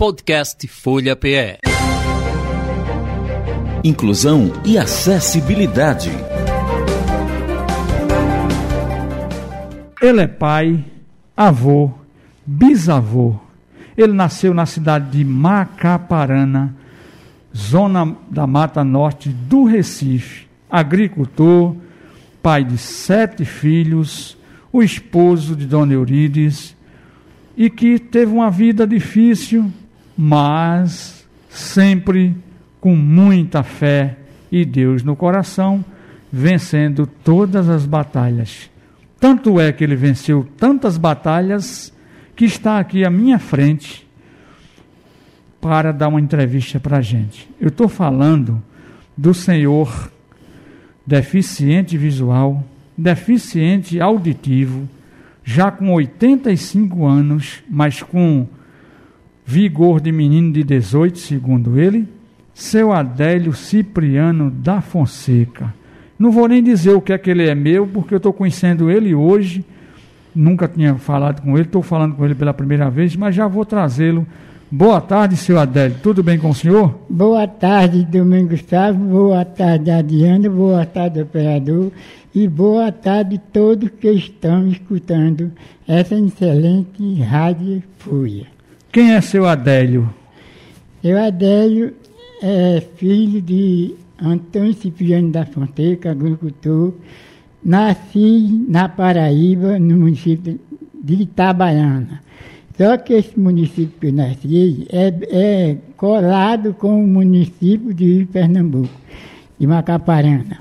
Podcast Folha PE. Inclusão e acessibilidade. Ele é pai, avô, bisavô. Ele nasceu na cidade de Macaparana, zona da Mata Norte do Recife. Agricultor, pai de sete filhos, o esposo de Dona Eurides, e que teve uma vida difícil, mas sempre com muita fé e Deus no coração, vencendo todas as batalhas. Tanto é que ele venceu tantas batalhas que está aqui à minha frente para dar uma entrevista para a gente. Eu estou falando do senhor deficiente visual, deficiente auditivo, já com 85 anos, mas com vigor de menino de 18, segundo ele, seu Adélio Cipriano da Fonseca. Não vou nem dizer o que é que ele é meu, porque eu estou conhecendo ele hoje, nunca tinha falado com ele, estou falando com ele pela primeira vez, mas já vou trazê-lo. Boa tarde, seu Adélio. Tudo bem com o senhor? Boa tarde, Domingos Gustavo. Boa tarde, Adiana. Boa tarde, operador. E boa tarde a todos que estão escutando essa excelente rádio Folha. Quem é seu Adélio? Seu Adélio é filho de Antônio Cipriano da Fonseca, agricultor. Nasci na Paraíba, no município de Itabaiana. Só que esse município que eu nasci é, é colado com o município de Pernambuco, de Macaparana.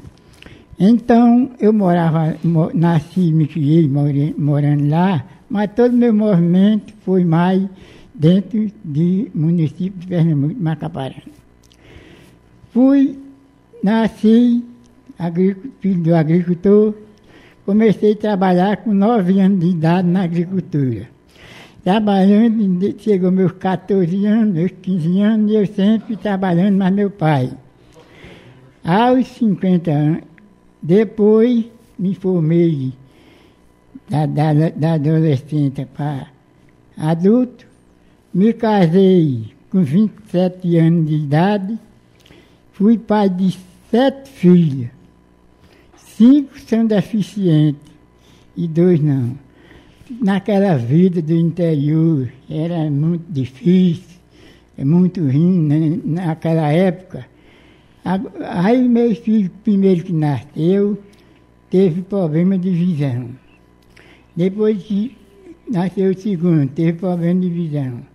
Então, eu morava, nasci, me criei morando lá, mas todo o meu movimento foi mais dentro do município de Pernambuco, de Macaparana. Fui, nasci, filho do agricultor, comecei a trabalhar com nove anos de idade na agricultura. Trabalhando, chegou meus 14 anos, meus 15 anos, eu sempre trabalhando mais meu pai. Aos 50 anos, depois me formei da, da, da adolescência para adulto, me casei com 27 anos de idade, fui pai de sete filhos. Cinco são deficientes e dois não. Naquela vida do interior era muito difícil, é muito ruim né? naquela época. Aí meu filho, primeiro que nasceu, teve problema de visão. Depois que nasceu o segundo, teve problema de visão.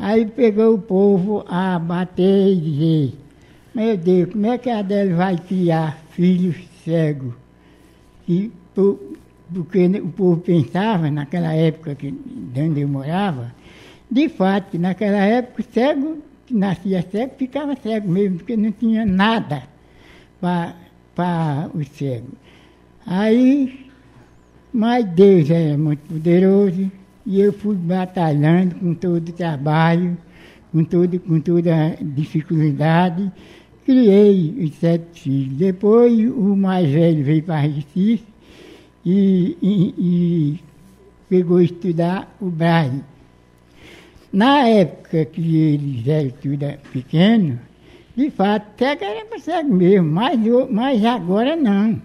Aí pegou o povo a bater e dizer, meu Deus, como é que a Adele vai criar filhos cegos? E, por, porque o povo pensava, naquela época que, de onde eu morava, de fato, naquela época, cego, que nascia cego, ficava cego mesmo, porque não tinha nada para o cego. Aí, mas Deus era muito poderoso, e eu fui batalhando com todo o trabalho, com, todo, com toda a dificuldade, criei os sete filhos. Depois o mais velho veio para Recife e, e, e pegou estudar o Braille. Na época que eles eram tudo pequeno, de fato, cego era para cego mesmo, mas, mas agora não.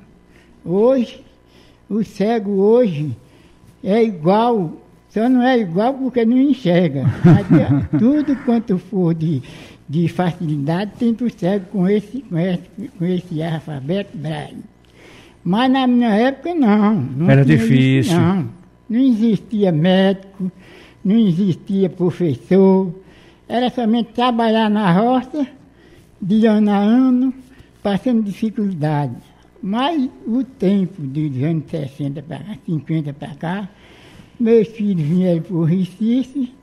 Hoje, o cego hoje é igual, só não é igual porque não enxerga. Mas, tudo quanto for de, de facilidade tem para o cego com esse, com, esse, com esse alfabeto braille. Mas na minha época não. não Era difícil. Isso, não. não existia médico, não existia professor. Era somente trabalhar na roça, de ano a ano, passando dificuldade. Mas o tempo dos anos 60 para cá, 50 para cá, meus filhos vieram para o Recife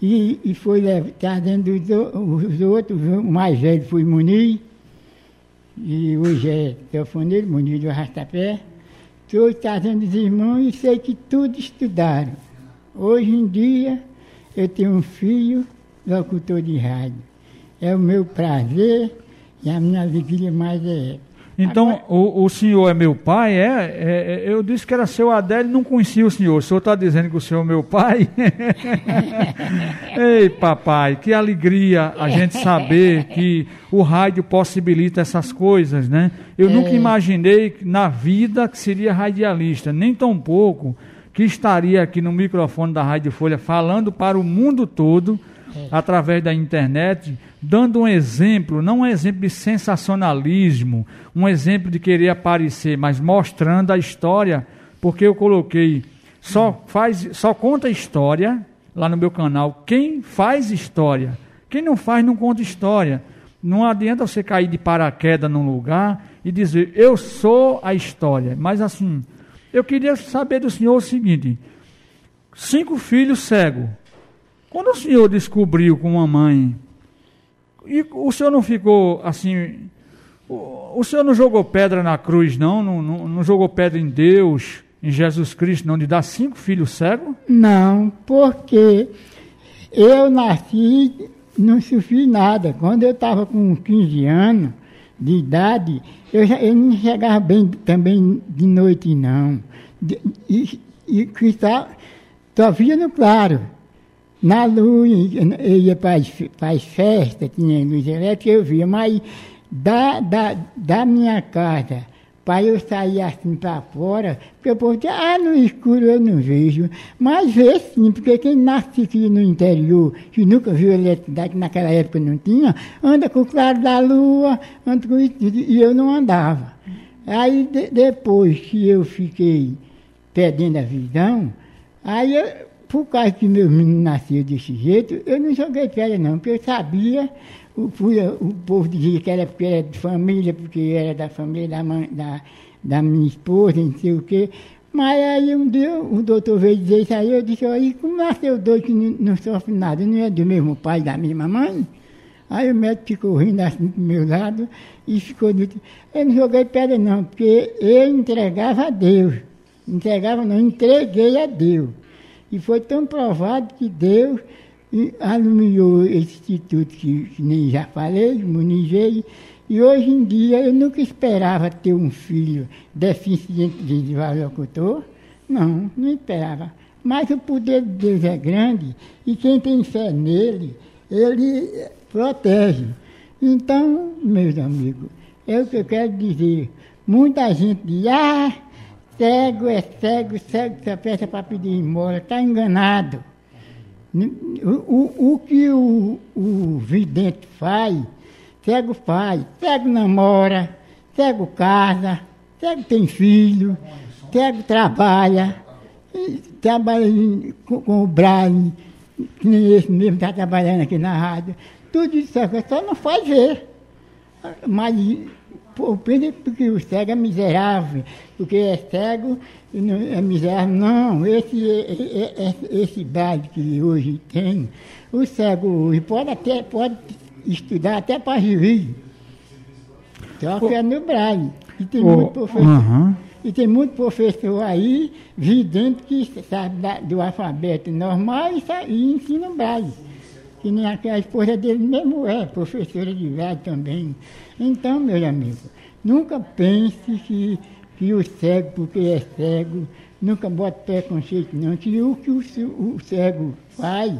e, e foi trazendo os, os outros, o mais velho foi Muniz, e hoje é telefoneiro, Muniz do Arrastapé. Estou trazendo os irmãos e sei que tudo estudaram. Hoje em dia, eu tenho um filho locutor de rádio. É o meu prazer e a minha alegria mais é Então, Agora- o, o senhor é meu pai? É, é, é, eu disse que era seu Adélio, não conhecia o senhor. O senhor está dizendo que o senhor é meu pai? Ei, papai, que alegria a gente saber que o rádio possibilita essas coisas, né? Eu nunca imaginei na vida que seria radialista, nem tão pouco que estaria aqui no microfone da Rádio Folha falando para o mundo todo através da internet, dando um exemplo, não um exemplo de sensacionalismo, um exemplo de querer aparecer, mas mostrando a história, porque eu coloquei só faz, só conta história lá no meu canal. Quem faz história, quem não faz não conta história. Não adianta você cair de paraquedas num lugar e dizer eu sou a história. Mas assim, eu queria saber do senhor o seguinte: cinco filhos cegos. Quando o senhor descobriu com uma mãe, e o senhor não ficou assim. O, o senhor não jogou pedra na cruz, não? Não, não? não jogou pedra em Deus, em Jesus Cristo, não? De dar cinco filhos cegos? Não, porque eu nasci, não sofri nada. Quando eu estava com 15 anos de idade, eu, eu não chegava bem também de noite, não. De- e e só, só via no claro. Na luz, eu ia para as, festas, tinha luz elétrica, eu via, mas da, da, da minha casa, para eu sair assim para fora, porque o povo ah, no escuro eu não vejo. Mas vê sim, porque quem nasce aqui no interior, que nunca viu eletricidade, que naquela época não tinha, anda com o claro da lua, anda com isso, e eu não andava. Aí de- depois que eu fiquei perdendo a visão, aí eu, por causa que meu menino nasceu desse jeito, eu não joguei pedra não, porque eu sabia, o, o povo dizia que era porque era de família, porque era da família da, mãe, da, da minha esposa, não sei o quê. Mas aí um dia o doutor veio dizer isso aí, eu disse, aí como nasceu dois que não, não sofre nada, não é do mesmo pai da mesma mãe? Aí o médico ficou rindo assim do meu lado e ficou dito, eu não joguei pedra não, porque eu entregava a Deus. Entregava não, entreguei a Deus. E foi tão provado que Deus alumiou esse instituto que, que nem já falei, imunizei, e hoje em dia eu nunca esperava ter um filho deficiente de locutor. Não, não esperava. Mas o poder de Deus é grande e quem tem fé nele, ele protege. Então, meus amigos, é o que eu quero dizer. Muita gente diz, ah, cego é cego, cego só peça para pedir esmola, está enganado. O, o, o que o, o vidente faz, cego faz. Cego namora, cego casa, cego tem filho, cego trabalha, trabalha com, com o Braille, que nem esse mesmo está trabalhando aqui na rádio. Tudo isso é só não faz ver. Mas pensa porque o cego é miserável, porque é cego e não é miserável. Não, esse, é- é- é- esse braille que hoje tem, o cego hoje pode até pode estudar até para juiz. Só que é no braille. E tem Ô, muito professor. aham. E tem muito professor aí, vidente, que sabe do alfabeto normal e, e ensina o braille. Que nem a, a esposa dele mesmo é, professora de braille também. Então, meus amigos, nunca pense que, que o cego, porque é cego, nunca bota preconceito não, que o que o, o cego faz,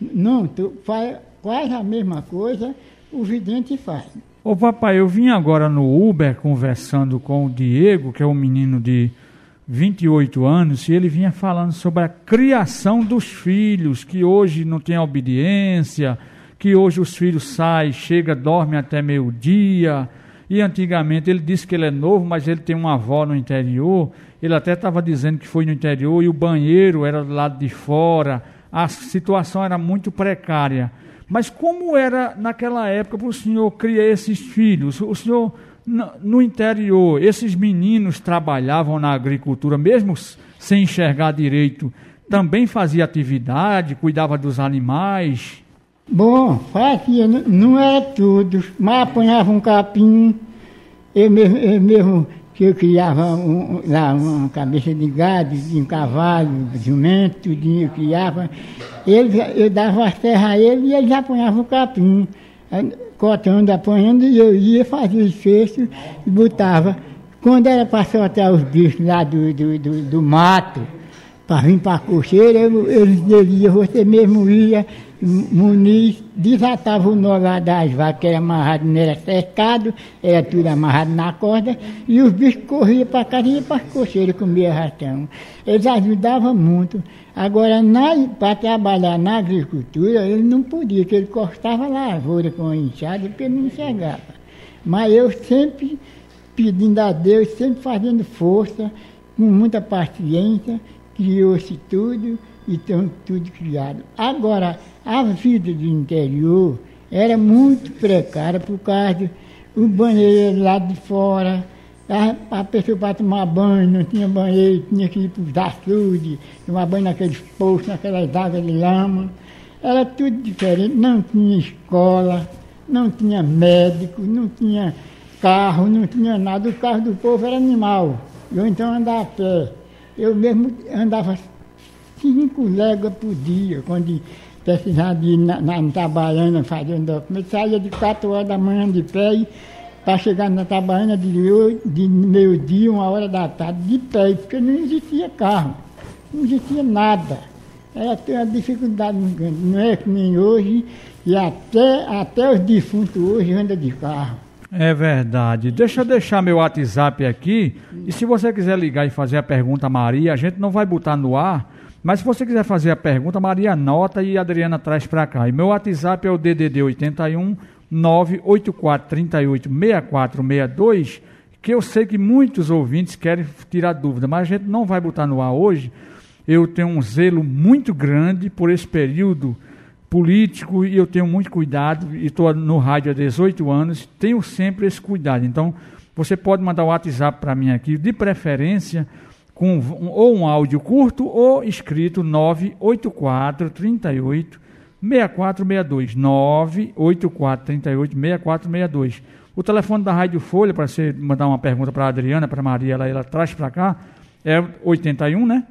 não, tu faz, faz a mesma coisa, o vidente faz. Ô papai, eu vim agora no Uber conversando com o Diego, que é um menino de 28 anos, e ele vinha falando sobre a criação dos filhos, que hoje não tem obediência, que hoje os filhos saem, chega, dormem até meio-dia. E antigamente ele disse que ele é novo, mas ele tem uma avó no interior. Ele até estava dizendo que foi no interior e o banheiro era do lado de fora. A situação era muito precária. Mas como era naquela época para o senhor criar esses filhos? O senhor, no, interior, esses meninos trabalhavam na agricultura, mesmo sem enxergar direito, também fazia atividade, cuidava dos animais. Bom, fazia, não era tudo, mas apanhava um capim, eu mesmo, eu mesmo que eu criava um- lá uma cabeça de gado, de um cavalo, de jumento, tudinho eu criava, ele, eu dava as terras a ele e ele apanhava o capim. Cortando, apanhando, e eu ia, fazia os cestos e botava. Quando era para soltar os bichos lá do, do, do, do mato, para vir para a cocheira, eu, eles diziam, você mesmo ia, Muniz desatava o nó lá das vacas, era amarrado, não era cercado, era tudo amarrado na corda, e os bichos corriam para casa e iam para as cocheiras comer rastão. Eles ajudavam muito. Agora, para trabalhar na agricultura, ele não podia, porque ele cortava a lavoura com a enxada, porque não enxergava. Mas eu sempre pedindo a Deus, sempre fazendo força, com muita paciência, criou-se tudo e estão tudo criado. Agora, a vida do interior era muito precária por causa do banheiro lá de fora. A, a pessoa para tomar banho não tinha banheiro, tinha que ir para os açudes, tomar banho naqueles poços, naquelas águas de lama. Era tudo diferente, não tinha escola, não tinha médico, não tinha carro, não tinha nada. O carro do povo era animal. Eu então andava a pé. Eu mesmo andava cinco léguas por dia, quando precisava ir na, na Itabaiana fazendo documento. Saía de quatro horas da manhã de pé para chegar na Itabaiana de, de meio-dia, uma hora da tarde, de pé, porque não existia carro, não existia nada. Era uma dificuldade muito grande. Não é que nem hoje, e até, até os defuntos hoje andam de carro. É verdade. Deixa eu deixar meu WhatsApp aqui. E se você quiser ligar e fazer a pergunta a Maria, a gente não vai botar no ar. Mas se você quiser fazer a pergunta, Maria anota e a Adriana traz para cá. E meu WhatsApp é o DDD 81 984 38 6462, que eu sei que muitos ouvintes querem tirar dúvida, mas a gente não vai botar no ar hoje. Eu tenho um zelo muito grande por esse período político e eu tenho muito cuidado, e estou no rádio há 18 anos, tenho sempre esse cuidado. Então, você pode mandar o WhatsApp para mim aqui, de preferência, com um, ou um áudio curto ou escrito 984 38 6462. 984 38 6462. O telefone da Rádio Folha, para você mandar uma pergunta para a Adriana, para a Maria, ela, ela traz para cá, é 81, né?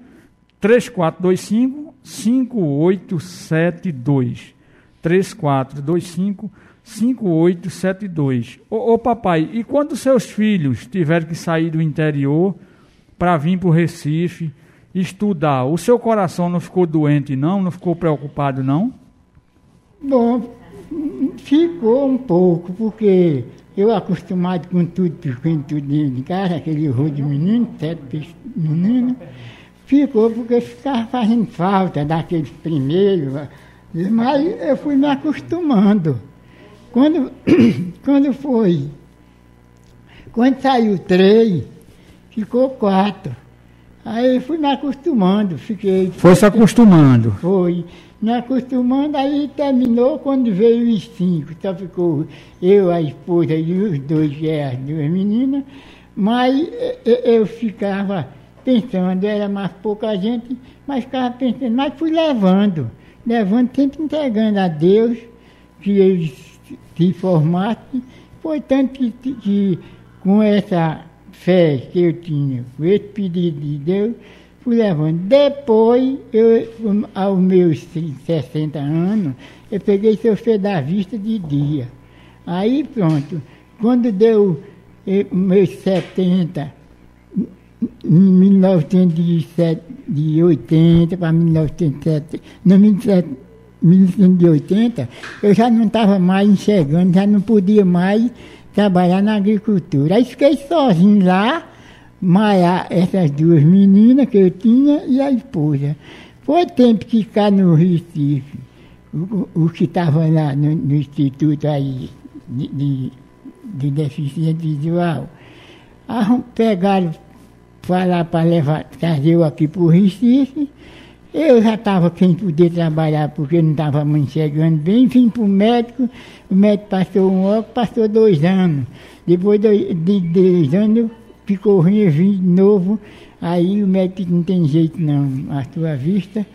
3425 5872. 3425 5872. Ô, ô papai, e quando seus filhos tiverem que sair do interior para vir para o Recife estudar, o seu coração não ficou doente não? Não ficou preocupado não? Bom, ficou um pouco, porque eu acostumado com tudo pequeno, tudo de casa, aquele rolo de menino, sete meninos, ficou porque ficava fazendo falta daqueles primeiros, mas eu fui me acostumando. Quando, quando foi, quando saiu três, ficou quatro. Aí fui me acostumando, fiquei. Foi se acostumando? Foi. Me acostumando, aí terminou quando veio os cinco. Só ficou eu, a esposa e os dois, é, as duas meninas. Mas eu ficava pensando, era mais pouca gente, mas ficava pensando, mas fui levando, levando, sempre entregando a Deus, que eles se formassem. Foi tanto que, que com essa fé que eu tinha, esse pedido de Deus, fui levando. Depois, eu, aos meus 60 anos, eu peguei seu fé da vista de dia. Aí pronto, quando deu eh, meus 70, 1980 para 1970, não, 1980, eu já não estava mais enxergando, já não podia mais trabalhar na agricultura. Aí fiquei sozinho lá, maiar essas duas meninas que eu tinha e a esposa. Foi tempo que ficar no Recife, o, o que estava lá no, no, Instituto aí de, de, de Deficiência Visual. Pegaram falar para levar, trazer eu aqui para o Recife, eu já estava sem poder trabalhar porque não estava me enxergando bem, vim para o médico, o médico passou um ano, passou dois anos. Depois de, dois anos ficou ruim, eu vim de novo, aí o médico não tem jeito não, a sua vista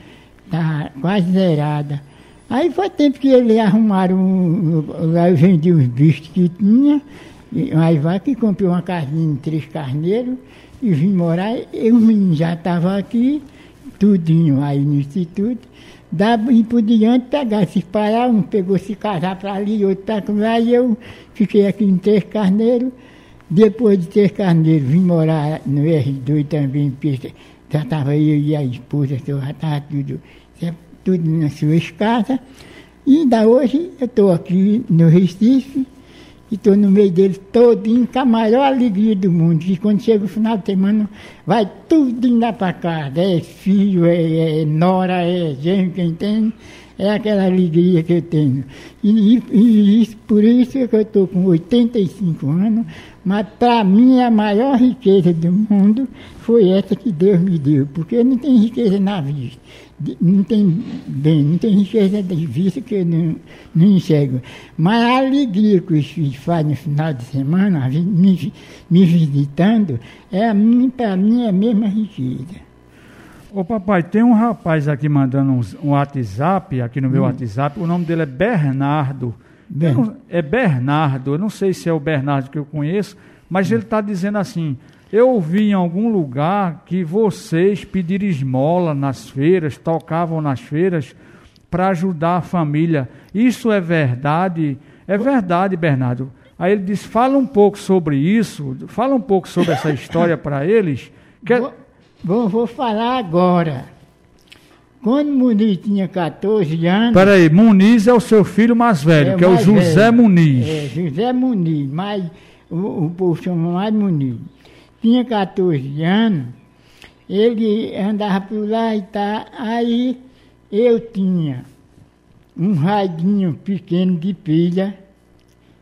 está quase zerada. Aí foi tempo que eles arrumaram, lá eu vendi os bichos que tinha, aí vai que comprei uma casinha de três carneiros e vim morar, e o menino já estava aqui, tudinho aí no instituto, dava ir por diante, pegar, se parar, um pegou se casar para ali, outro para lá, e eu fiquei aqui em Três Carneiros. Depois de Três Carneiros, vim morar no R2 também, porque já estava eu e a esposa, já estava tudo, tudo nas suas casas. E ainda hoje eu estou aqui no Recife, e estou no meio deles todinho, com a maior alegria do mundo. E quando chega o final de semana, vai tudo lá para casa. É filho, é, é nora, é gente, quem tem. É aquela alegria que eu tenho. E, e, e isso, por isso que eu estou com 85 anos, mas para mim a maior riqueza do mundo foi essa que Deus me deu, porque não tem riqueza na vida, não tem bem, não tem riqueza de vista que eu não, não enxergo. Mas a alegria que os filhos fazem no final de semana, me, me visitando, é para mim é a mesma riqueza. Ô papai, tem um rapaz aqui mandando um, um WhatsApp, aqui no meu hum. WhatsApp, o nome dele é Bernardo. Não, é Bernardo, eu não sei se é o Bernardo que eu conheço, mas hum. ele está dizendo assim: eu ouvi em algum lugar que vocês pediram esmola nas feiras, tocavam nas feiras para ajudar a família. Isso é verdade? É verdade, Bernardo. Aí ele disse: fala um pouco sobre isso, fala um pouco sobre essa história para eles. Que... Vou, vou, vou falar agora. Quando Muniz tinha 14 anos. Peraí, Muniz é o seu filho mais velho, é que é o José velho. Muniz. É, José Muniz, mas o, o povo chama mais Muniz. Tinha 14 anos, ele andava por lá e tá. Aí eu tinha um radinho pequeno de pilha,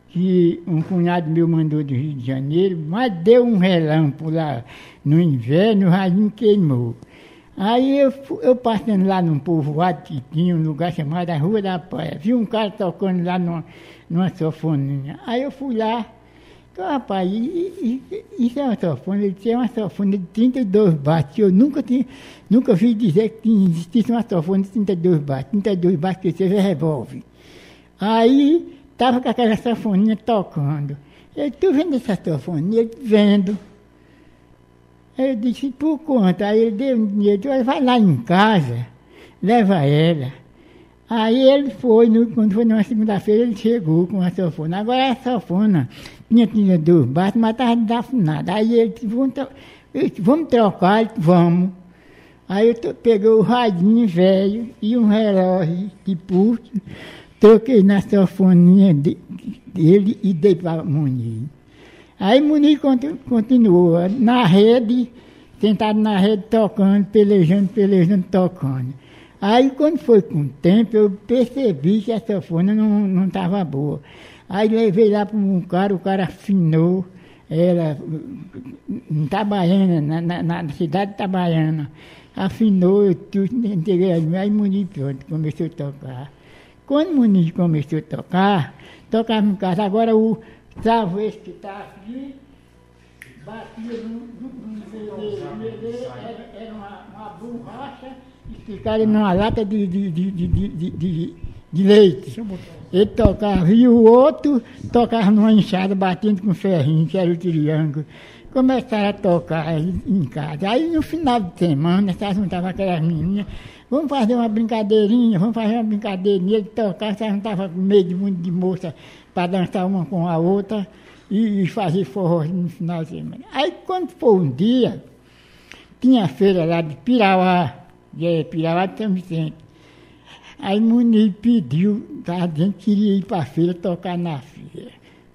que um cunhado meu mandou do Rio de Janeiro, mas deu um relâmpago lá no inverno, o radinho queimou. Aí eu, eu passando lá num povoado que tinha um lugar chamado Rua da Praia, vi um cara tocando lá numa, numa sofoninha. Aí eu fui lá, rapaz, isso é uma sofona, ele tinha uma sofona de 32 bates. Eu nunca tinha, nunca vi dizer que existisse uma sofona de 32 bates. 32 bates que seja revólver. Aí estava com aquela sofoninha tocando. Eu, tu vendo essa sofoninha? Ele vendo. Eu disse, por conta. Aí ele deu um dinheiro, vai lá em casa, leva ela. Aí ele foi, no, quando foi numa segunda-feira, ele chegou com a sofona. Agora a sofona tinha, dois baixos, mas estava desafinada. Aí ele disse, vamos, disse, vamos trocar, disse, vamos. Aí eu peguei o radinho velho e um relógio de pulso, troquei na sofoninha de, dele e dei para Muniz. Aí Muniz continuou na rede, sentado na rede, tocando, pelejando, pelejando, tocando. Aí quando foi com o tempo, eu percebi que a sanfona não estava boa. Aí levei lá para um cara, o cara afinou ela em Itabaiana, na, na, na cidade de Itabaiana. Afinou, eu entreguei aí Muniz pronto, começou a tocar. Quando Muniz começou a tocar, tocava em casa. Agora o Travo esse que está aqui, batia no, no, era, uma borracha esticada numa lata de, de, de, de, de, leite. Ele tocava, e o outro tocava numa enxada, batendo com ferrinho, que era o triângulo. Começaram a tocar em casa. Aí no final de semana, se juntavam aquelas meninas, vamos fazer uma brincadeirinha, vamos fazer uma brincadeirinha, ele tocava, se juntava com meio de mundo de moça para dançar uma com a outra e, fazer forró no final de semana. Aí quando foi um dia, tinha a feira lá de Pirauá, de Pirauá de São Vicente. Aí Muniz pediu, a gente queria ir para a feira tocar na feira.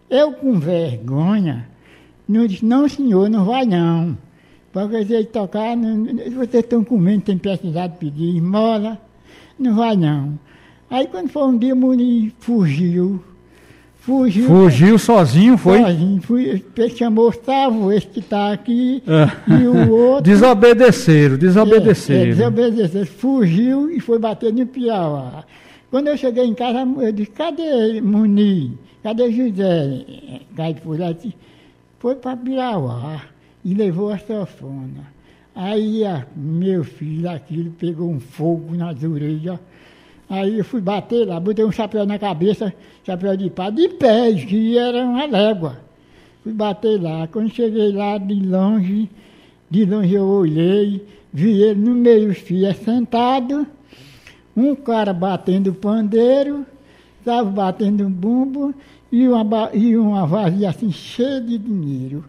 Eu com vergonha, não disse, não senhor, não vai não. Porque vocês tocar, não, vocês estão comendo, tem precisado pedir esmola, não vai não. Aí quando foi um dia, Muniz fugiu Fugiu. Fugiu sozinho, foi? Sozinho. Fui, chamou Savo, esse que está aqui, é. e o outro. Desobedeceram, desobedeceram. É, é, desobedeceram. Fugiu e foi bater no Piauá. Quando eu cheguei em casa, eu disse: cadê Muni? Cadê José? Caipura foi para Piauá e levou a sofona. Aí a, meu filho, aquilo, pegou um fogo nas orelhas. Aí eu fui bater lá, botei um chapéu na cabeça, chapéu de pá, de pé, que era uma légua. Fui bater lá. Quando cheguei lá de longe, de longe eu olhei, vi ele no meio fio sentado, um cara batendo pandeiro, estava batendo um bumbo e uma, e uma assim cheia de dinheiro.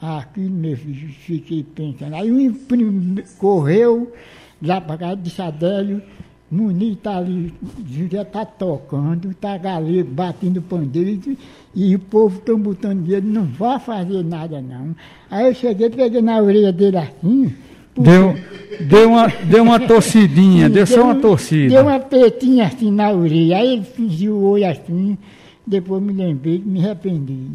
Aquilo, meu filho, fiquei pensando. Aí um primo correu lá para casa de Sadélio, Muniz está ali, já está tocando, está galego batendo pandeiro e, o povo está botando dinheiro, não vai fazer nada não. Aí eu cheguei, peguei na orelha dele assim. Deu, deu, uma, deu uma torcidinha, deu, deu só uma torcida. Deu uma petinha assim na orelha, aí ele fingiu o olho assim, depois me lembrei, me arrependi.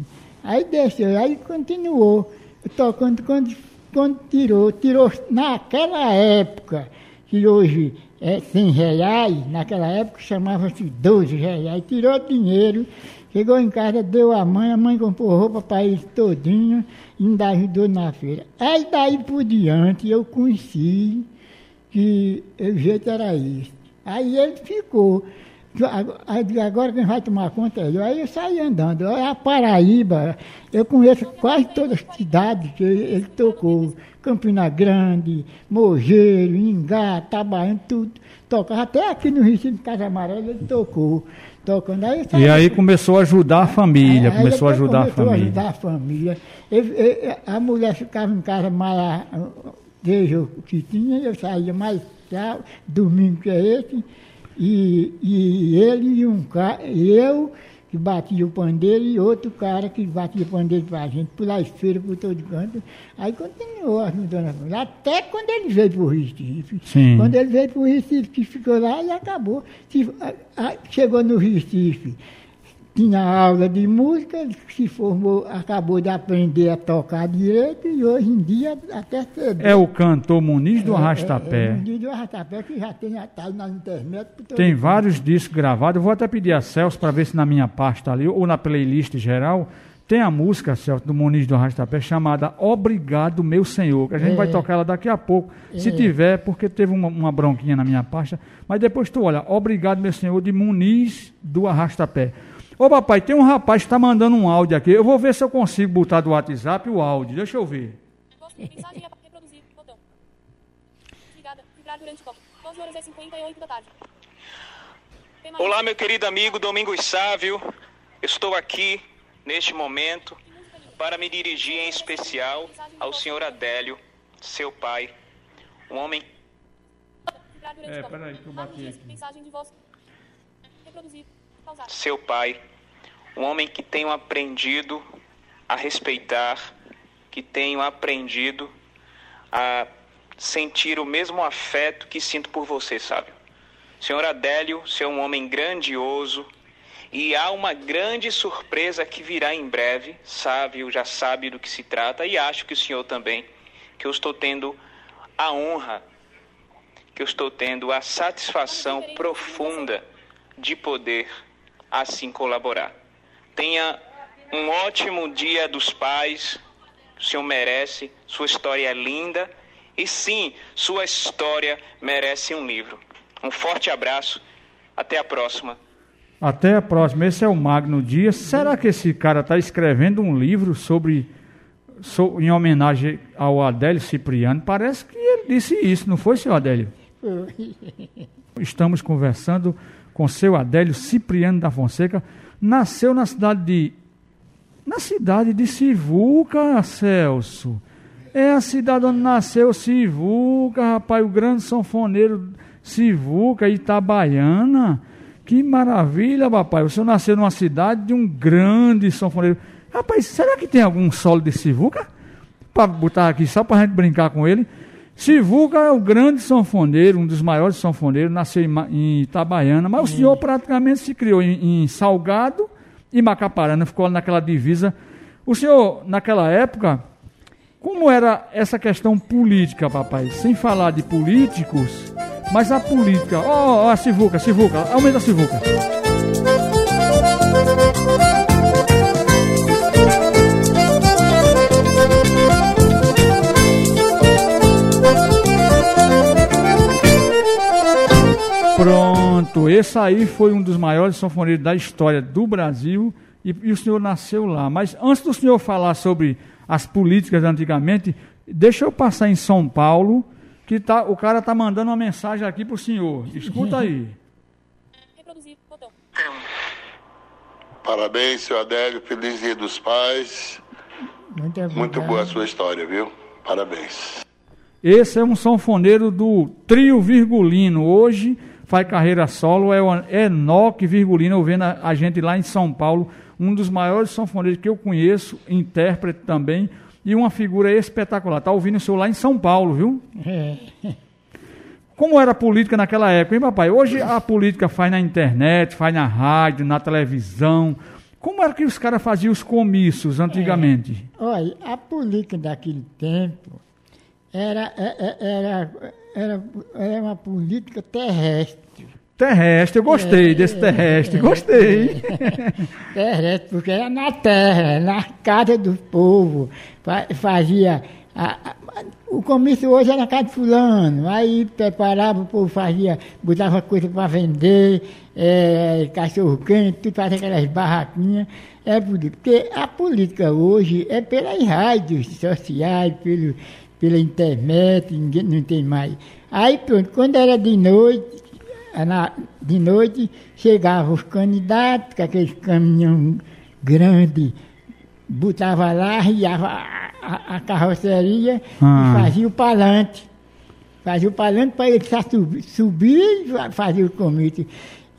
Aí desceu, aí continuou, tocando quando, quando tirou, tirou naquela época, que hoje é 100 reais, naquela época chamava-se 12 reais, tirou dinheiro, chegou em casa, deu a mãe, a mãe comprou roupa para ele todinho, e ainda ajudou na feira. Aí daí por diante eu conheci que o jeito era isso. Aí ele ficou. Aí agora quem vai tomar conta é eu. Aí eu saí andando. A Paraíba, eu conheço quase todas as cidades que ele tocou. Campina Grande, Mogeiro, Ingá, Tabaiano, tudo. Tocava até aqui no Recife, Casa Amarela, ele tocou. Tocando. Aí, e aí começou a ajudar a família, é, começou a ajudar a família. a ajudar a família. Ele, ele, a mulher ficava em casa mais desde o que tinha, eu saía mais sábado, domingo que é esse, e, e ele e um cara, eu que batia o pandeiro e outro cara que batia o pandeiro para a gente, por as feiras, por todo canto. Aí continuou ajudando a família. Até quando ele veio para o Recife. Sim. Quando ele veio para o Recife, que ficou lá e acabou. Chegou no Recife tinha aula de música, se formou, acabou de aprender a tocar direito e hoje em dia até cedo. É o cantor Muniz do é, Arrastapé. É, é, Muniz do Arrastapé que já tem tá na internet. Tem vários discos gravados. Eu vou até pedir a Celso para ver se na minha pasta ali ou na playlist geral tem a música, Celso, do Muniz do Arrastapé chamada Obrigado Meu Senhor, que a gente é. vai tocar ela daqui a pouco, se é. tiver, porque teve uma, uma bronquinha na minha pasta. Mas depois tu olha, Obrigado Meu Senhor de Muniz do Arrastapé. Ô papai, tem um rapaz que está mandando um áudio aqui. Eu vou ver se eu consigo botar do WhatsApp o áudio. Deixa eu ver. Mensagem é reproduzir. Botão. Desligada. Vibrar durante 12 horas e 58 da tarde. Olá, meu querido amigo Domingos Sávio. Estou aqui, neste momento, para me dirigir em especial ao senhor Adélio, seu pai, um homem... É, peraí que eu bati aqui. Mensagem de voz. Reproduzir seu pai, um homem que tenho aprendido a respeitar, que tenho aprendido a sentir o mesmo afeto que sinto por você, sabe? Senhor Adélio, você é um homem grandioso e há uma grande surpresa que virá em breve, sabe, já sabe do que se trata e acho que o senhor também, que eu estou tendo a honra, que eu estou tendo a satisfação profunda de poder assim colaborar. Tenha um ótimo dia dos pais, o senhor merece, sua história é linda e sim, sua história merece um livro. Um forte abraço, até a próxima. Até a próxima. Esse é o Magno Dias. Será que esse cara está escrevendo um livro sobre, so, em homenagem ao Adélio Cipriano? Parece que ele disse isso, não foi, senhor Adélio? Estamos conversando com seu Adélio Cipriano da Fonseca, nasceu na cidade de na cidade de Sivuca, Celso. É a cidade onde nasceu Sivuca, rapaz, o grande sanfoneiro Sivuca, Itabaiana. Que maravilha, papai. Senhor nasceu numa cidade de um grande sanfoneiro. Rapaz, será que tem algum solo de Sivuca? Para botar aqui só para a gente brincar com ele. Sivuca é o grande sanfoneiro, um dos maiores sanfoneiros, nasceu em, Itabaiana, mas o senhor praticamente se criou em, em Salgado e Macaparana, ficou naquela divisa. O senhor, naquela época, como era essa questão política, papai? Sem falar de políticos, mas a política. Ó, oh, a Sivuca, Sivuca, aumenta a Sivuca. Esse aí foi um dos maiores sanfoneiros da história do Brasil e, e, o senhor nasceu lá. Mas antes do senhor falar sobre as políticas antigamente, deixa eu passar em São Paulo, que tá, o cara tá mandando uma mensagem aqui pro senhor. Escuta aí. Reproduzir, botão. Parabéns, seu Adélio. Feliz Dia dos Pais. Muito, Muito boa a sua história, viu? Parabéns. Esse é um sanfoneiro do Trio Virgulino. Hoje faz carreira solo, é o Enoque Virgulino, eu vendo a, a gente lá em São Paulo, um dos maiores sanfoneiros que eu conheço, intérprete também, e uma figura espetacular. Tá ouvindo o senhor lá em São Paulo, viu? É. Como era a política naquela época, hein, papai? Hoje a política faz na internet, faz na rádio, na televisão. Como era que os caras faziam os comícios antigamente? Olha, a política daquele tempo era, é- é- era, era, era uma política terrestre. Terrestre, eu gostei desse terrestre, gostei. terrestre, porque era na terra, na casa do povo. Fa- Fazia. a- a- o comício hoje era na casa de fulano, aí preparava, o povo fazia, botava coisa para vender, eh, cachorro quente, tudo fazia aquelas barraquinhas. É política. Porque a política hoje é pelas rádios sociais, pelo, pela internet, ninguém não tem mais. Aí pronto, quando era de noite, na- de noite chegavam os candidatos, com aqueles caminhão grande, botava lá, riava a, a- a carroceria Ah. e fazia o palante. Fazia o palante para ele subir, subir e fa- fazia o comício.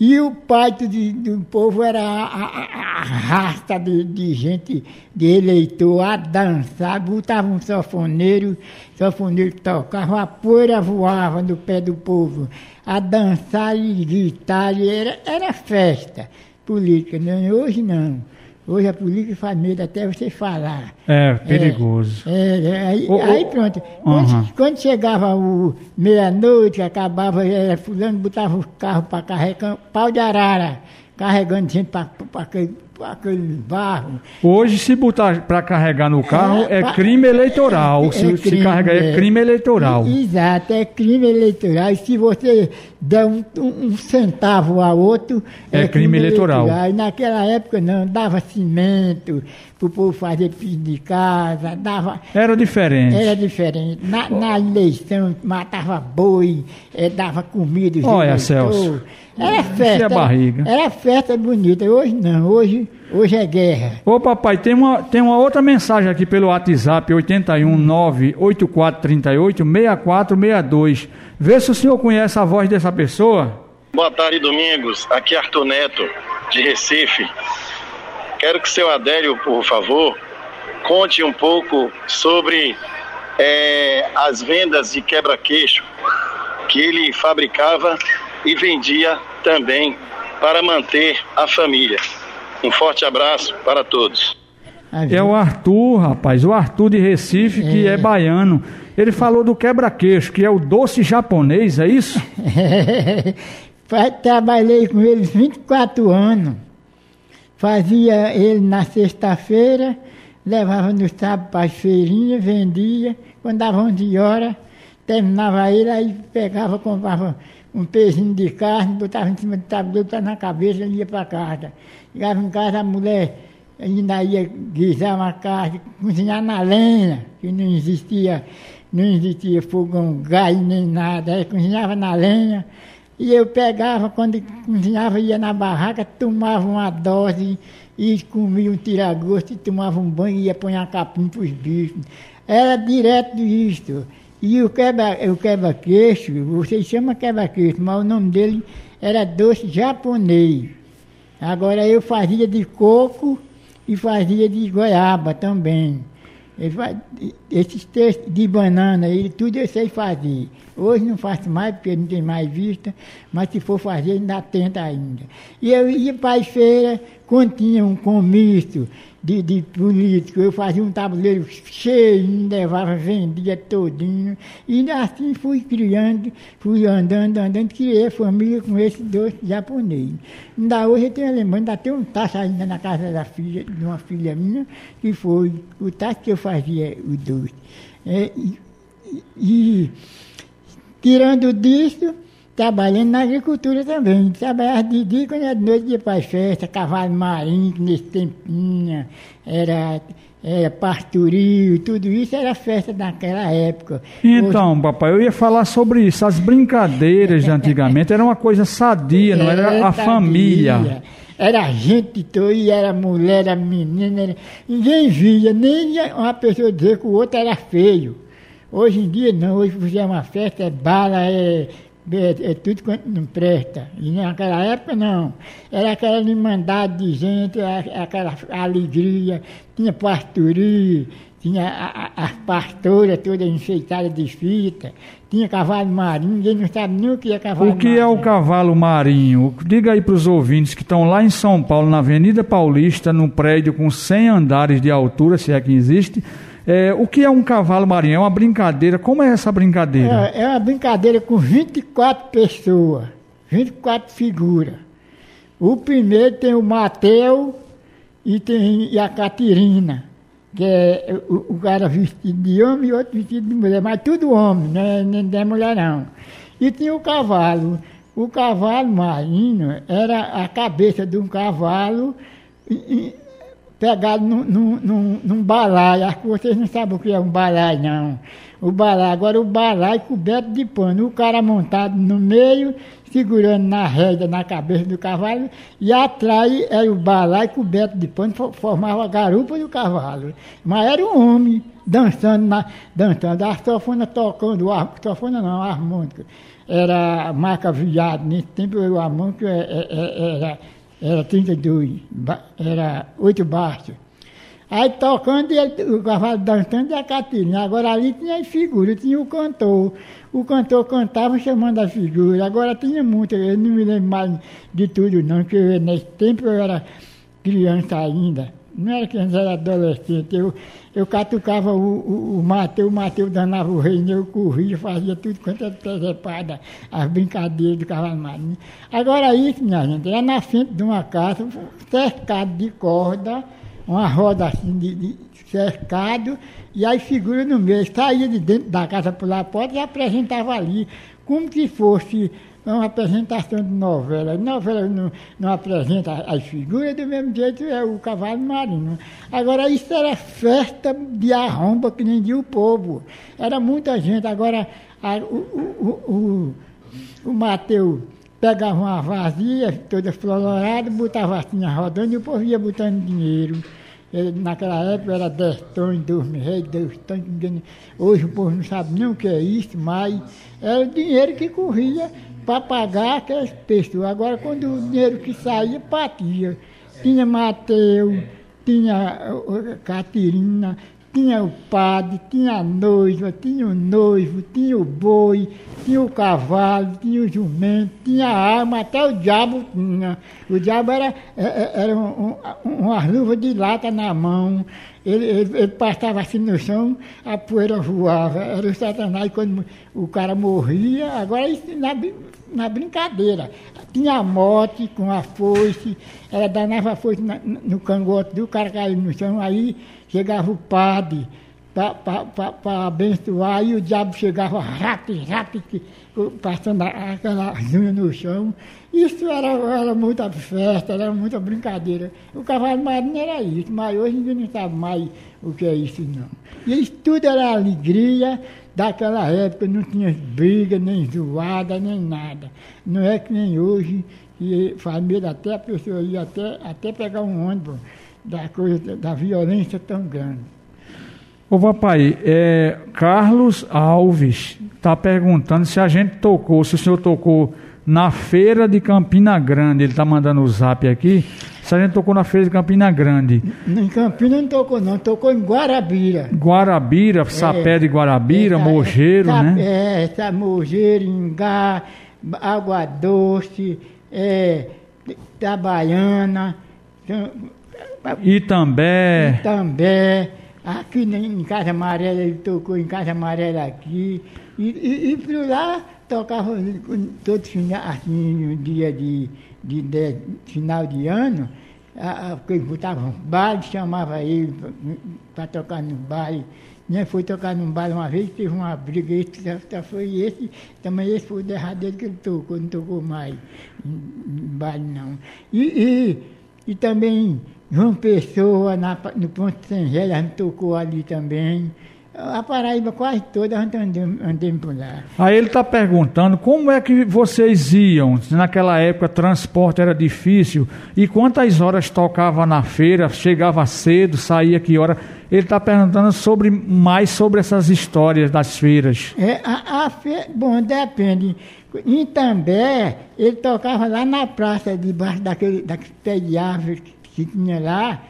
E o pátio do povo era a, a- a raça de, de gente, de eleitor, a dançar, botava um sanfoneiro, sanfoneiro tocava, a poeira voava no pé do povo, a dançar e gritar, e era, era festa política. Não, hoje não. Hoje a política faz medo até você falar. É, perigoso. É, é, aí, aí pronto. Quando, Aham. quando chegava o meia-noite, acabava, era fulano, botava os carros para carregar, pau de arara, carregando gente para aquele, barro. Hoje, se botar para carregar no carro, é, pa- crime eleitoral. é se, se crime, carregar, é é. crime eleitoral. Exato, é crime eleitoral. E se você der um, um- centavo a outro, É crime eleitoral. E naquela época não, dava cimento para o povo fazer piso de casa, dava. Era diferente. Era diferente. Na, na eleição, matava boi, eh, dava comida. Olha. Celso, Era enchia festa. a barriga. Era, era festa bonita. Hoje não, hoje, hoje é guerra. Ô papai, tem uma, tem uma outra mensagem aqui pelo WhatsApp, 81984386462. Vê se o senhor conhece a voz dessa pessoa. Boa tarde, Domingos. Aqui é Arthur Neto, de Recife. Quero que seu Adélio, por favor, conte um pouco sobre eh, as vendas de quebra-queixo que ele fabricava e vendia também para manter a família. Um forte abraço para todos. É o Arthur, rapaz, o Arthur de Recife, que é baiano. Ele falou do quebra-queixo, que é o doce japonês, é isso? Trabalhei com ele 24 anos. Fazia ele na sexta-feira, levava no sábado para as feirinhas, vendia. Quando dava 11 horas, terminava ele, aí pegava, comprava um pezinho de carne, botava em cima do tabuleiro, botava na cabeça e ia para casa. Chegava em casa, a mulher ainda ia guisar uma carne, cozinhar na lenha, que não existia, não existia fogão, gás nem nada, aí cozinhava na lenha. E eu pegava, quando cozinhava, ia na barraca, tomava uma dose e comia um tiragosto e tomava um banho e ia pôr a capim para os bichos. Era direto isso. E o quebra, o quebra-queixo, vocês chamam quebra-queixo, mas o nome dele era doce japonês. Agora eu fazia de coco e fazia de goiaba também. Esses textos de banana, ele, tudo eu sei fazer. Hoje não faço mais porque não tem mais vista, mas se for fazer ainda tenta ainda. E eu ia para as feiras, quando tinha um comício de, de político, eu fazia um tabuleiro cheio, levava, vendia todinho. E assim fui criando, fui andando, andando, criei família com esse doce japonês. Ainda hoje eu tenho lembrando, ainda tem um tacho ainda na casa da filha, de uma filha minha, que foi o tacho que eu fazia o doce. É, e- e tirando disso, trabalhando na agricultura também. Trabalhava de dia quando era de noite ia para as festas, cavalo marinho, que nesse tempinho era é, pastorio, tudo isso era festa naquela época. Então, Hoje... papai, eu ia falar sobre isso. As brincadeiras de antigamente era uma coisa sadia, não era, era a sadia. família. Era gente toda, e era mulher, era menina, era... ninguém via, nem uma pessoa dizer que o outro era feio. Hoje em dia não, hoje você é uma festa, é bala, é é, é, tudo quanto não presta. E naquela época não. Era aquela irmandade de gente, aquela alegria, tinha pastoria, tinha as pastoras todas enfeitadas de fita, tinha cavalo marinho, ninguém não sabe nem o que é cavalo marinho. O que marinho. é o cavalo marinho? Diga aí para os ouvintes que estão lá em São Paulo, na Avenida Paulista, num prédio com 100 andares de altura, se é que existe é, o que é um cavalo marinho? É uma brincadeira? Como é essa brincadeira? É, é uma brincadeira com 24 pessoas, 24 figuras. O primeiro tem o Mateu e tem e a Catirina, que é o, o, cara vestido de homem e outro vestido de mulher, mas tudo homem, né? nem é mulher não. E tinha o cavalo. O cavalo marinho era a cabeça de um cavalo pegado num, num, num, num balaio. Acho que vocês não sabem o que é um balaio, não. O balaio, agora o balaio coberto de pano. O cara montado no meio, segurando na rédea, na cabeça do cavalo, e atrás era o balaio coberto de pano, formava a garupa do cavalo. Mas era um homem dançando, na, dançando. A sofona tocando, a sofona não, a harmônica. Era marca viado. Nesse tempo o harmônico era, é, é, era era 32, era oito baixos. Aí tocando, ele, o cavalo dançando e a Catirina. Agora ali tinha as figuras, tinha o cantor. O cantor cantava chamando a figura. Agora tinha muitas, eu não me lembro mais de tudo não, porque nesse tempo eu era criança ainda. Não era criança, era adolescente. Eu, eu catucava o, o, o Mateus, o Mateus danava o reino, eu corria, fazia tudo quanto era trepada, as brincadeiras do cavalo marinho. Agora isso, minha gente, era na frente de uma casa, cercado de corda, uma roda assim de, de cercado, e aí figura no meio, saía de dentro da casa lá a porta e apresentava ali, como se fosse é uma apresentação de novela. Novela não, não apresenta as figuras, do mesmo jeito é o cavalo marinho. Agora, isso era festa de arromba, que nem o povo. Era muita gente. Agora, a, o, o, o, o Mateus pegava uma vazia, toda florada, botava assim rodando e o povo ia botando dinheiro. Ele, naquela época era 10 tons, 2 mil reais, 2 tons. Hoje o povo não sabe nem o que é isso, mas era o dinheiro que corria para pagar aquelas pessoas. Agora, quando o dinheiro que saía, batia. Tinha Mateus, tinha Catirina, tinha o padre, tinha a noiva, tinha o noivo, tinha o boi, tinha o cavalo, tinha o jumento, tinha a arma, até o diabo tinha. O diabo era, é, é, era um, um, uma luva de lata na mão, ele, ele, ele, passava assim no chão, a poeira voava. Era o Satanás quando o cara morria, agora isso na, na brincadeira. Tinha a morte com a foice, ela danava a foice na, no cangote do cara caiu no chão, aí chegava o padre para abençoar, e o diabo chegava rápido, rápido, passando aquela unha no chão. Isso era, era muita festa, era muita brincadeira. O cavalo marinho era isso, mas hoje ninguém não sabe mais o que é isso, não. E isso tudo era alegria daquela época, não tinha briga, nem zoada, nem nada. Não é que nem hoje, que medo até a pessoa ir até, até pegar um ônibus da coisa da violência tão grande. Ô papai, é, Carlos Alves está perguntando se a gente tocou, se o senhor tocou na feira de Campina Grande. Ele está mandando o zap aqui. Se a gente tocou na feira de Campina Grande. Em Campina não tocou, não. Tocou em Guarabira. Guarabira, Sapé de Guarabira, é, Mogeiro, é, né? É, essa Mogeiro, Ingá, Água Doce, é, Itabaiana. Itambé. Itambé. Aqui em Casa Amarela, ele tocou em Casa Amarela aqui. E, e, e por lá tocava todo final, assim, dia de, de, de, final de ano, porque botava um baile, chamava ele para tocar no baile Né, foi tocar num bar uma vez, teve uma briga, esse foi esse, também esse foi o derradeiro que ele tocou, não tocou mais em bar não. E, e, e também João Pessoa, na, no Ponto a gente tocou ali também. A Paraíba quase toda andamos por lá. Aí ele está perguntando como é que vocês iam, se naquela época transporte era difícil, e quantas horas tocava na feira, chegava cedo, saía que hora. Ele está perguntando sobre, mais sobre essas histórias das feiras. É, a, a fe... Bom, depende. Em També, ele tocava lá na praça, debaixo daquele, daquele pé de árvore que tinha lá,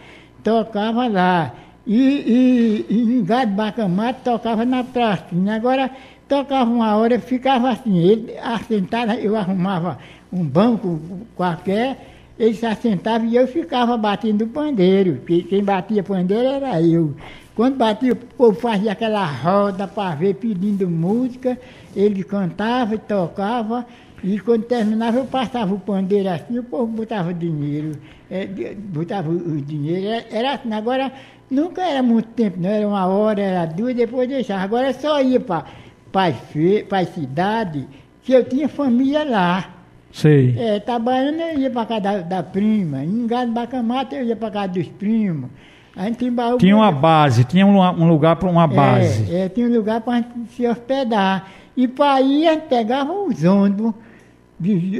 tocava lá. E, e, e em Gado Bacamate tocava na pracinha. Agora tocava uma hora, ficava assim, ele assentado, eu arrumava um banco qualquer, ele se assentava e eu ficava batendo pandeiro. Quem batia pandeiro era eu. Quando batia, o povo fazia aquela roda para ver pedindo música, ele cantava e tocava, e quando terminava eu passava o pandeiro assim, o povo botava dinheiro, é, botava o dinheiro, era assim, agora Nunca era muito tempo, não. Era uma hora, era duas, depois deixava. Agora só ia para a cidade, que eu tinha família lá. Sei. É, trabalhando eu ia para casa da, da, prima. Em Gado Bacamata eu ia para casa dos primos. A gente embaú, tinha uma base, tinha um, um lugar para uma base. É, é, tinha um lugar para a gente se hospedar. E para ir a gente pegava os ônibus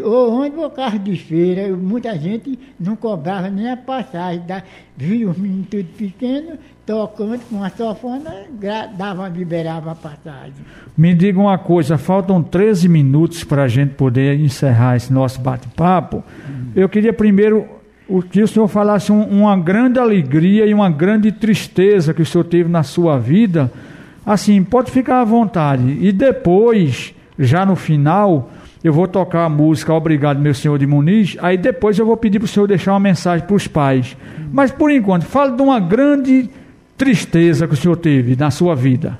ou onde o carro de feira, muita gente não cobrava nem a passagem. Da, via os meninos tudo pequenos, tocando com uma sofona, dava, liberava a passagem. Me diga uma coisa, faltam 13 minutos para a gente poder encerrar esse nosso bate-papo. Hum. Eu queria primeiro que o senhor falasse um, uma grande alegria e uma grande tristeza que o senhor teve na sua vida. Assim, pode ficar à vontade. E depois, já no final eu vou tocar a música Obrigado, meu Senhor de Muniz, aí depois eu vou pedir para o senhor deixar uma mensagem para os pais. Mas por enquanto, fale de uma grande tristeza que o senhor teve na sua vida.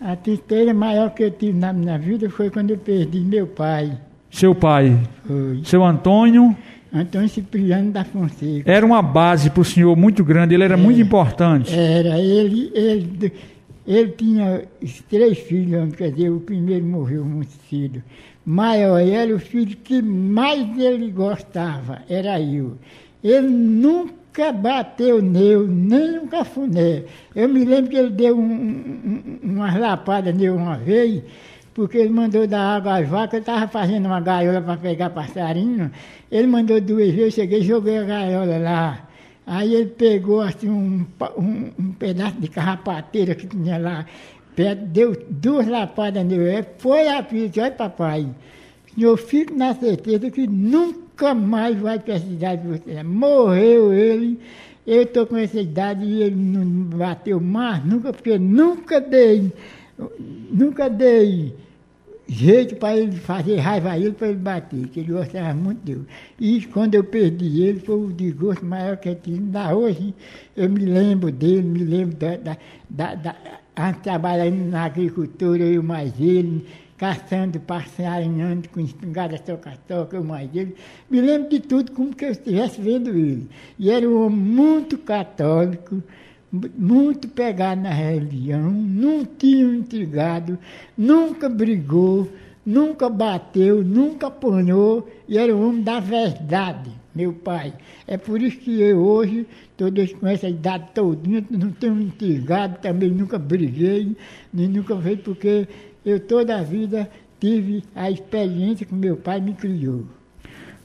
A tristeza maior que eu tive na minha vida foi quando eu perdi meu pai. Seu pai? Foi. Seu Antônio? Antônio Cipriano da Fonseca. Era uma base para o senhor muito grande, ele era, era muito importante. Era, ele, ele ele tinha três filhos, quer dizer, o primeiro morreu muito cedo. Maior era o filho que mais ele gostava, era eu. Ele nunca bateu nele, nem um cafuné. Eu me lembro que ele deu um, um, umas lapadas nele uma vez, porque ele mandou dar água às vacas, ele estava fazendo uma gaiola para pegar passarinho. Ele mandou duas vezes, eu cheguei e joguei a gaiola lá. Aí ele pegou assim um, um, um pedaço de carrapateira que tinha lá perto, deu duas lapadas nele, foi a filha, olha papai, eu fico na certeza que nunca mais vai precisar de você. Morreu ele, eu estou com essa idade e ele não bateu mais nunca, porque nunca dei, nunca dei jeito para ele fazer raiva a ele, para ele bater, que ele gostava muito dele. E quando eu perdi ele, foi o desgosto maior que eu tive. Da hoje, eu me lembro dele, me lembro da, da, da, da a trabalhando na agricultura, eu mais ele, caçando, passarinhando com espingarda toca-toca, eu mais ele. Me lembro de tudo como que eu estivesse vendo ele. E era um homem muito católico, muito pegado na religião, não tinha intrigado, nunca brigou, nunca bateu, nunca apanhou, e era um homem da verdade, meu pai. É por isso que eu hoje, todos com essa idade todinha, não tenho intrigado, também nunca briguei, nem nunca veio, porque eu toda a vida tive a experiência que meu pai me criou.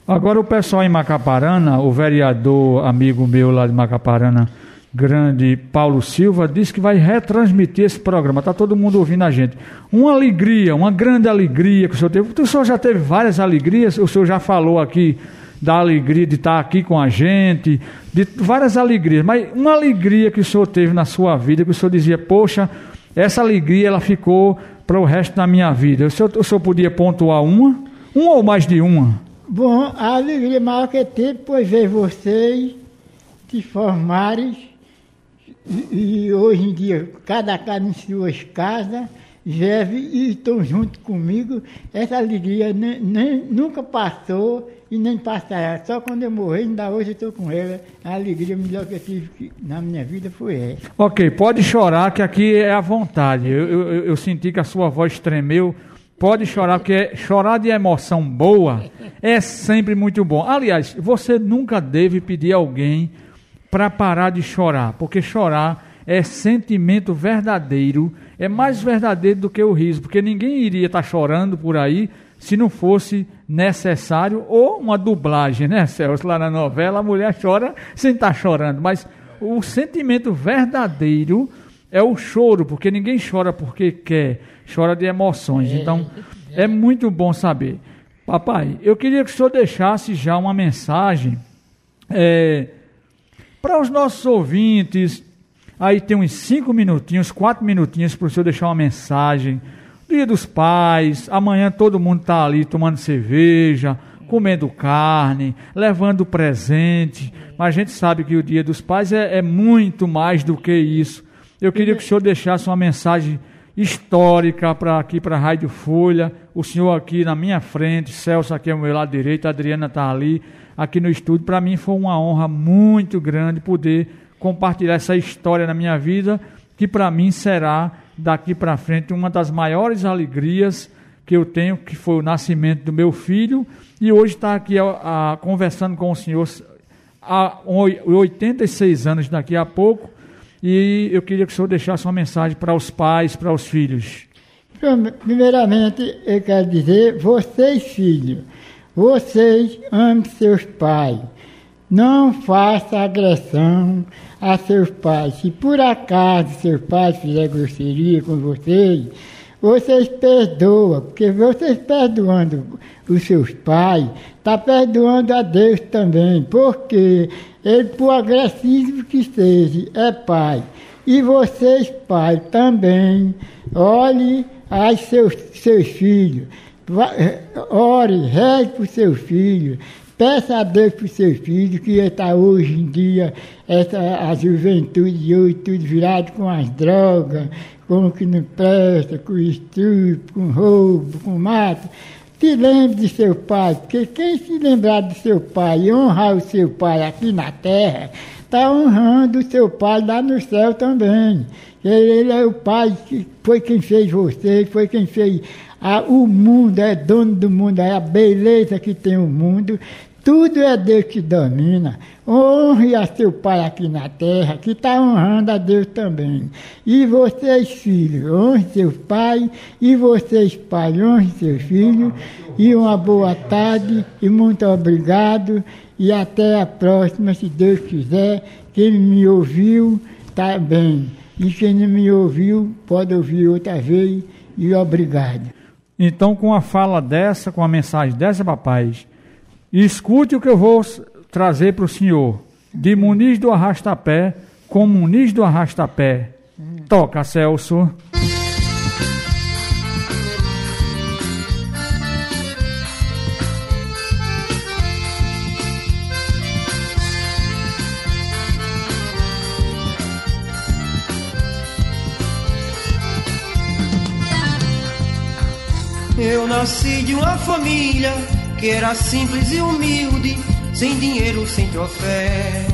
Agora o pessoal em Macaparana, o vereador amigo meu lá de Macaparana, grande Paulo Silva, disse que vai retransmitir esse programa. Está todo mundo ouvindo a gente. Uma alegria, uma grande alegria que o senhor teve. O senhor já teve várias alegrias, o senhor já falou aqui da alegria de estar aqui com a gente, de várias alegrias, mas uma alegria que o senhor teve na sua vida, que o senhor dizia, poxa, essa alegria ela ficou para o resto da minha vida. O senhor, o senhor podia pontuar uma? Uma ou mais de uma? Bom, a alegria maior que teve foi ver vocês se formarem e, hoje em dia, cada casa em suas casas, vivem e estão junto comigo. Essa alegria nem, nem, nunca passou e nem passará. Só quando eu morrer, ainda hoje estou com ela. A alegria melhor que eu tive na minha vida foi essa. Ok, pode chorar, que aqui é à vontade. Eu, eu, eu senti que a sua voz tremeu. Pode chorar, porque chorar de emoção boa é sempre muito bom. Aliás, você nunca deve pedir alguém para parar de chorar, porque chorar é sentimento verdadeiro, é mais verdadeiro do que o riso, porque ninguém iria estar tá chorando por aí se não fosse necessário, ou uma dublagem, né, Celso? Lá na novela a mulher chora sem estar tá chorando, mas o sentimento verdadeiro é o choro, porque ninguém chora porque quer, chora de emoções. Então, é muito bom saber. Papai, eu queria que o senhor deixasse já uma mensagem é, para os nossos ouvintes. Aí tem uns cinco minutinhos, quatro minutinhos para o senhor deixar uma mensagem. Dia dos pais, amanhã todo mundo está ali tomando cerveja, comendo carne, levando presente. Mas a gente sabe que o dia dos pais é, é muito mais do que isso. Eu queria que o senhor deixasse uma mensagem histórica para aqui para a Rádio Folha. O senhor aqui na minha frente, Celso aqui ao meu lado direito, a Adriana está ali, aqui no estúdio. Para mim foi uma honra muito grande poder compartilhar essa história na minha vida, que para mim será daqui para frente uma das maiores alegrias que eu tenho, que foi o nascimento do meu filho, e hoje está aqui a, a, conversando com o senhor há 86 anos daqui a pouco, e eu queria que o senhor deixasse uma mensagem para os pais, para os filhos. Primeiramente, eu quero dizer, vocês filhos, vocês amem seus pais. Não faça agressão a seus pais. Se por acaso seus pais fizerem grosseria com vocês, vocês perdoam, porque vocês perdoando os seus pais, está perdoando a Deus também, porque ele, por agressivo que seja, é pai. E vocês, pai, também, olhe aos seus, seus filhos, ore, reze os seus filhos, peça a Deus os seus filhos, que está hoje em dia, essa, a juventude de hoje, tudo virado com as drogas, com o que não presta, com estupro, com roubo, com mato. Se lembre de seu pai, porque quem se lembrar de seu pai e honrar o seu pai aqui na terra, está honrando o seu pai lá no céu também. Ele é o pai que foi quem fez você, foi quem fez a, o mundo, é dono do mundo, é a beleza que tem o mundo. Tudo é Deus que domina. Honre a seu pai aqui na terra, que está honrando a Deus também. E vocês, filhos, honre seu pai, e vocês, pai, honre seus filhos. E uma boa tarde, e muito obrigado. E até a próxima, se Deus quiser. Quem me ouviu, está bem. E quem não me ouviu, pode ouvir outra vez. E obrigado. Então, com a fala dessa, com a mensagem dessa, papai e escute o que eu vou trazer para o senhor. De Muniz do Arrastapé com Muniz do Arrastapé. Toca, Celso. Eu nasci de uma família que era simples e humilde, sem dinheiro, sem troféu.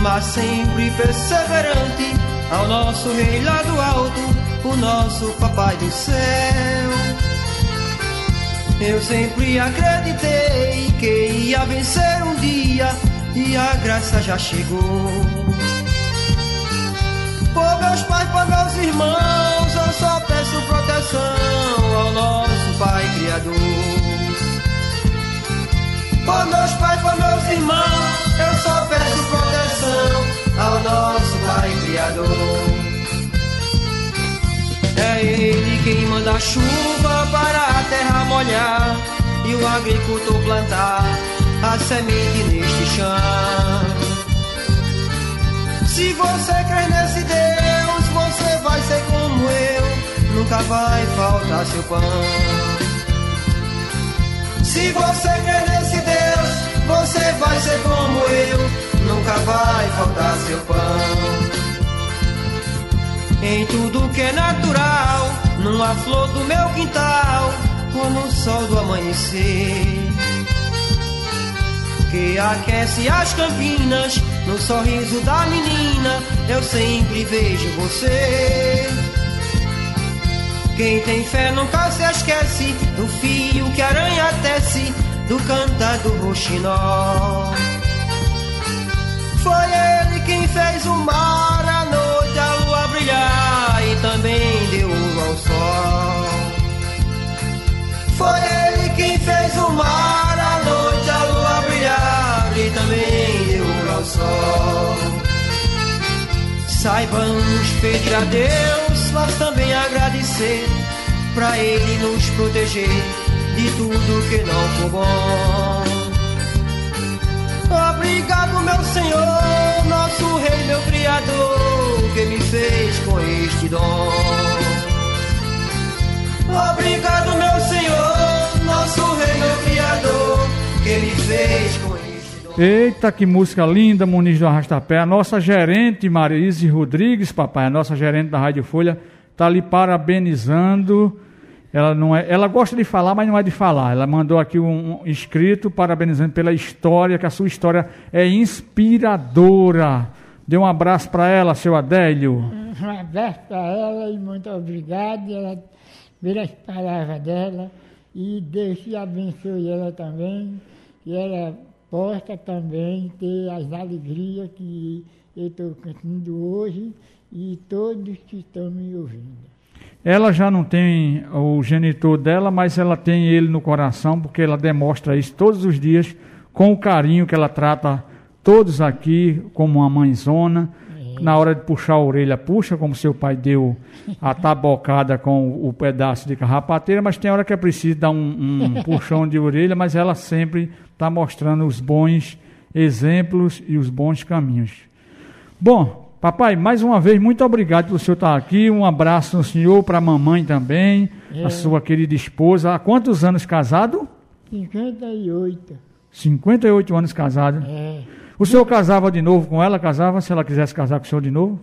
Mas sempre perseverante, ao nosso rei lá do alto, o nosso papai do céu. Eu sempre acreditei que ia vencer um dia, e a graça já chegou. Por meus pais, por meus irmãos, É Ele quem manda a chuva para a terra molhar e o agricultor plantar a semente neste chão. Se você crê nesse Deus, você vai ser como eu, nunca vai faltar seu pão. Se você crê nesse Deus, você vai ser como eu, nunca vai faltar seu pão. Em tudo que é natural, numa flor do meu quintal, como o sol do amanhecer. Que aquece as campinas, no sorriso da menina, eu sempre vejo você. Quem tem fé nunca se esquece do fio que aranha tece, do cantar do roxinol. Foi ele quem fez o mar, fez o mar, a noite, a lua brilhar e também deu ao sol. Saibamos pedir a Deus, mas também agradecer, pra Ele nos proteger de tudo que não for bom. Obrigado, meu Senhor, nosso Rei, meu Criador, que me fez com este dom. Obrigado, meu que me fez com. Eita, que música linda, Muniz do Arrastapé. A nossa gerente, Marise Rodrigues, papai, a nossa gerente da Rádio Folha, está ali parabenizando ela, não é, ela gosta de falar, mas não é de falar. Ela mandou aqui um, um escrito parabenizando pela história, que a sua história é inspiradora. Dê um abraço para ela, seu Adélio. Um abraço para ela e muito obrigado ela, pelas palavras dela. E Deus te abençoe ela também. E ela possa também ter as alegrias que eu estou cantando hoje e todos que estão me ouvindo. Ela já não tem o genitor dela, mas ela tem ele no coração, porque ela demonstra isso todos os dias, com o carinho que ela trata todos aqui como uma mãezona. Na hora de puxar a orelha, puxa, como seu pai deu a tabocada com o pedaço de carrapateira, mas tem hora que é preciso dar um, um puxão de orelha, mas ela sempre está mostrando os bons exemplos e os bons caminhos. Bom, Papai, mais uma vez, muito obrigado por o senhor estar aqui. Um abraço no senhor, para a mamãe também, é. a sua querida esposa. Há quantos anos casado? 58. 58 anos casado. É. O senhor casava de novo com ela? Casava se ela quisesse casar com o senhor de novo?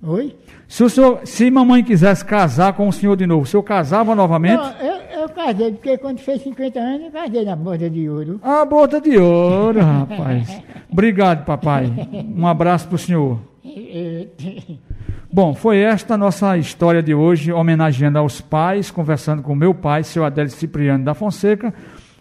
Oi? Se, o senhor, se mamãe quisesse casar com o senhor de novo, o senhor casava novamente? Não, eu, eu casei, porque quando fez 50 anos, eu casei na borda de ouro. Ah, borda de ouro, rapaz. Obrigado, papai. Um abraço para o senhor. Bom, foi esta a nossa história de hoje, homenageando aos pais, conversando com meu pai, seu Adélio Cipriano da Fonseca.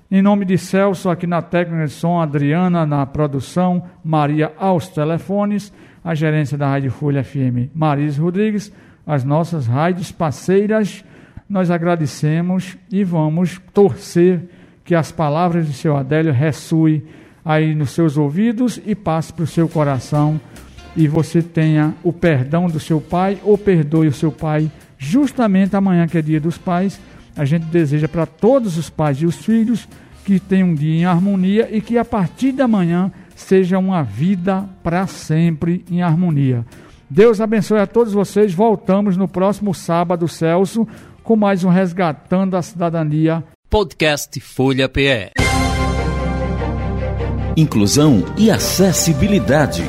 Em nome de Celso, aqui na técnica de som, Adriana na produção, Maria aos telefones, a gerência da Rádio Folha FM, Maris Rodrigues, as nossas rádios parceiras, nós agradecemos e vamos torcer que as palavras de seu Adélio ressoem aí nos seus ouvidos e passe para o seu coração e você tenha o perdão do seu pai ou perdoe o seu pai justamente amanhã que é dia dos pais. A gente deseja para todos os pais e os filhos que tenham um dia em harmonia e que a partir da manhã seja uma vida para sempre em harmonia. Deus abençoe a todos vocês. Voltamos no próximo sábado, Celso, com mais um Resgatando a Cidadania. Podcast Folha PE. Inclusão e acessibilidade.